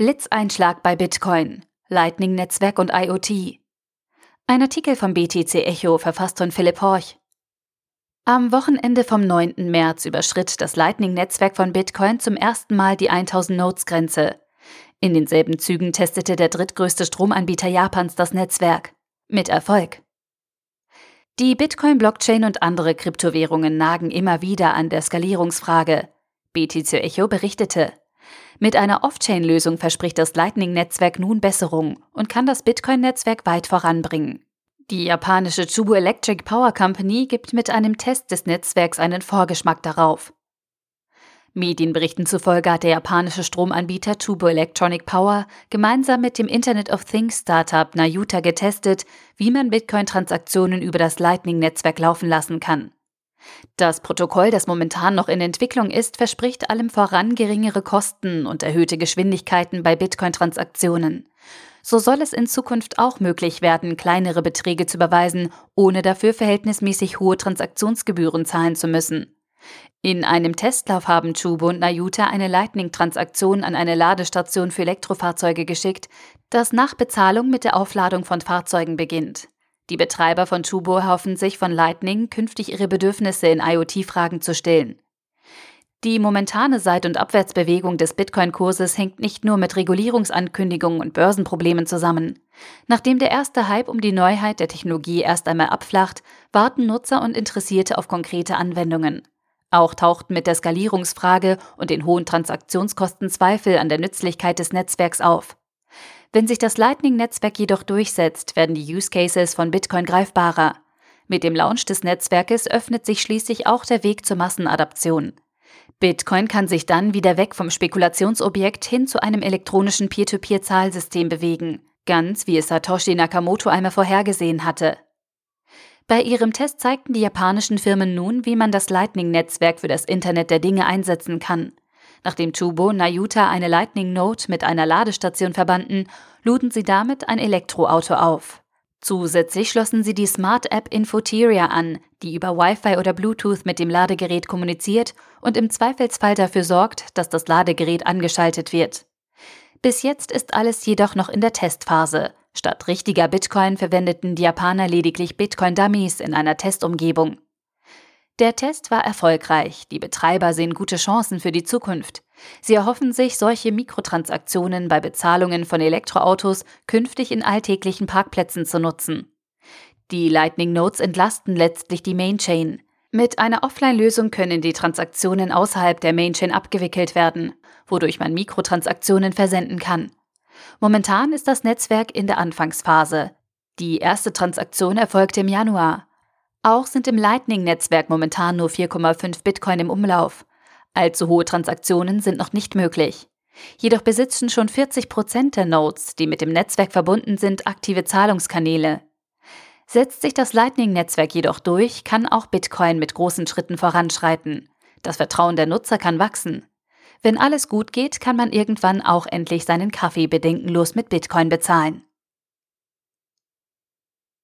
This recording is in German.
Blitzeinschlag bei Bitcoin, Lightning-Netzwerk und IoT. Ein Artikel vom BTC Echo verfasst von Philipp Horch. Am Wochenende vom 9. März überschritt das Lightning-Netzwerk von Bitcoin zum ersten Mal die 1000 Nodes-Grenze. In denselben Zügen testete der drittgrößte Stromanbieter Japans das Netzwerk. Mit Erfolg. Die Bitcoin-Blockchain und andere Kryptowährungen nagen immer wieder an der Skalierungsfrage. BTC Echo berichtete. Mit einer Off-Chain-Lösung verspricht das Lightning-Netzwerk nun Besserung und kann das Bitcoin-Netzwerk weit voranbringen. Die japanische Chubu Electric Power Company gibt mit einem Test des Netzwerks einen Vorgeschmack darauf. Medienberichten zufolge hat der japanische Stromanbieter Chubu Electronic Power gemeinsam mit dem Internet of Things Startup Nayuta getestet, wie man Bitcoin-Transaktionen über das Lightning-Netzwerk laufen lassen kann. Das Protokoll, das momentan noch in Entwicklung ist, verspricht allem voran geringere Kosten und erhöhte Geschwindigkeiten bei Bitcoin-Transaktionen. So soll es in Zukunft auch möglich werden, kleinere Beträge zu überweisen, ohne dafür verhältnismäßig hohe Transaktionsgebühren zahlen zu müssen. In einem Testlauf haben Chubo und Nayuta eine Lightning-Transaktion an eine Ladestation für Elektrofahrzeuge geschickt, das nach Bezahlung mit der Aufladung von Fahrzeugen beginnt. Die Betreiber von Chubo hoffen sich von Lightning künftig ihre Bedürfnisse in IoT-Fragen zu stillen. Die momentane Seit- und Abwärtsbewegung des Bitcoin-Kurses hängt nicht nur mit Regulierungsankündigungen und Börsenproblemen zusammen. Nachdem der erste Hype um die Neuheit der Technologie erst einmal abflacht, warten Nutzer und Interessierte auf konkrete Anwendungen. Auch tauchten mit der Skalierungsfrage und den hohen Transaktionskosten Zweifel an der Nützlichkeit des Netzwerks auf. Wenn sich das Lightning-Netzwerk jedoch durchsetzt, werden die Use Cases von Bitcoin greifbarer. Mit dem Launch des Netzwerkes öffnet sich schließlich auch der Weg zur Massenadaption. Bitcoin kann sich dann wieder weg vom Spekulationsobjekt hin zu einem elektronischen Peer-to-Peer-Zahlsystem bewegen, ganz wie es Satoshi Nakamoto einmal vorhergesehen hatte. Bei ihrem Test zeigten die japanischen Firmen nun, wie man das Lightning-Netzwerk für das Internet der Dinge einsetzen kann. Nachdem Chubo und Nayuta eine Lightning Note mit einer Ladestation verbanden, luden sie damit ein Elektroauto auf. Zusätzlich schlossen sie die Smart App Infoteria an, die über Wi-Fi oder Bluetooth mit dem Ladegerät kommuniziert und im Zweifelsfall dafür sorgt, dass das Ladegerät angeschaltet wird. Bis jetzt ist alles jedoch noch in der Testphase. Statt richtiger Bitcoin verwendeten die Japaner lediglich Bitcoin-Dummies in einer Testumgebung. Der Test war erfolgreich, die Betreiber sehen gute Chancen für die Zukunft. Sie erhoffen sich, solche Mikrotransaktionen bei Bezahlungen von Elektroautos künftig in alltäglichen Parkplätzen zu nutzen. Die Lightning Notes entlasten letztlich die Mainchain. Mit einer Offline-Lösung können die Transaktionen außerhalb der Mainchain abgewickelt werden, wodurch man Mikrotransaktionen versenden kann. Momentan ist das Netzwerk in der Anfangsphase. Die erste Transaktion erfolgte im Januar. Auch sind im Lightning-Netzwerk momentan nur 4,5 Bitcoin im Umlauf. Allzu hohe Transaktionen sind noch nicht möglich. Jedoch besitzen schon 40 Prozent der Nodes, die mit dem Netzwerk verbunden sind, aktive Zahlungskanäle. Setzt sich das Lightning-Netzwerk jedoch durch, kann auch Bitcoin mit großen Schritten voranschreiten. Das Vertrauen der Nutzer kann wachsen. Wenn alles gut geht, kann man irgendwann auch endlich seinen Kaffee bedenkenlos mit Bitcoin bezahlen.